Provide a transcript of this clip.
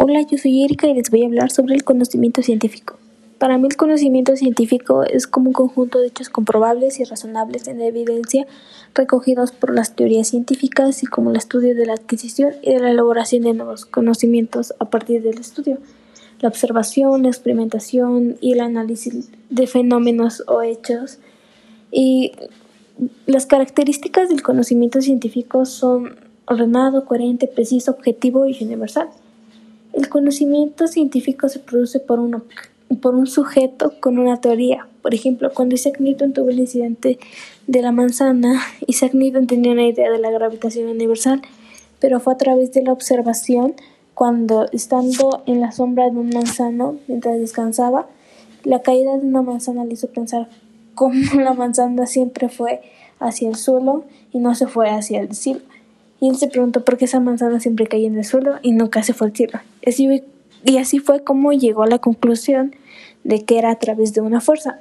Hola, yo soy Erika y les voy a hablar sobre el conocimiento científico. Para mí el conocimiento científico es como un conjunto de hechos comprobables y razonables en evidencia recogidos por las teorías científicas y como el estudio de la adquisición y de la elaboración de nuevos conocimientos a partir del estudio, la observación, la experimentación y el análisis de fenómenos o hechos. Y las características del conocimiento científico son ordenado, coherente, preciso, objetivo y universal. El conocimiento científico se produce por un, por un sujeto con una teoría. Por ejemplo, cuando Isaac Newton tuvo el incidente de la manzana, Isaac Newton tenía una idea de la gravitación universal, pero fue a través de la observación cuando, estando en la sombra de un manzano mientras descansaba, la caída de una manzana le hizo pensar cómo la manzana siempre fue hacia el suelo y no se fue hacia el cielo. Y él se preguntó por qué esa manzana siempre caía en el suelo y nunca se fue al cielo. y así fue como llegó a la conclusión de que era a través de una fuerza.